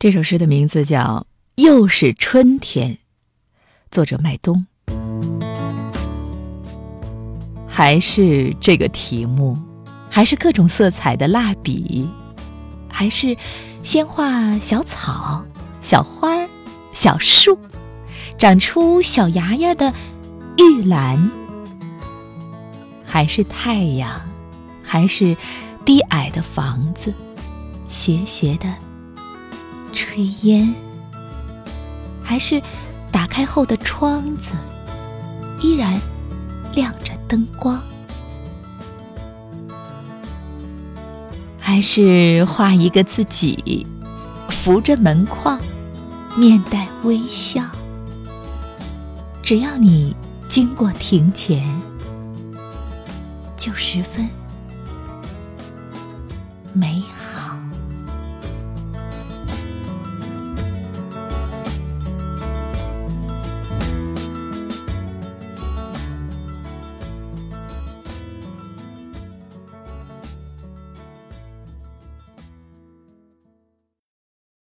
这首诗的名字叫《又是春天》，作者麦冬。还是这个题目，还是各种色彩的蜡笔，还是先画小草、小花、小树，长出小芽芽的玉兰，还是太阳，还是低矮的房子，斜斜的。炊烟，还是打开后的窗子，依然亮着灯光；还是画一个自己，扶着门框，面带微笑。只要你经过庭前，就十分美。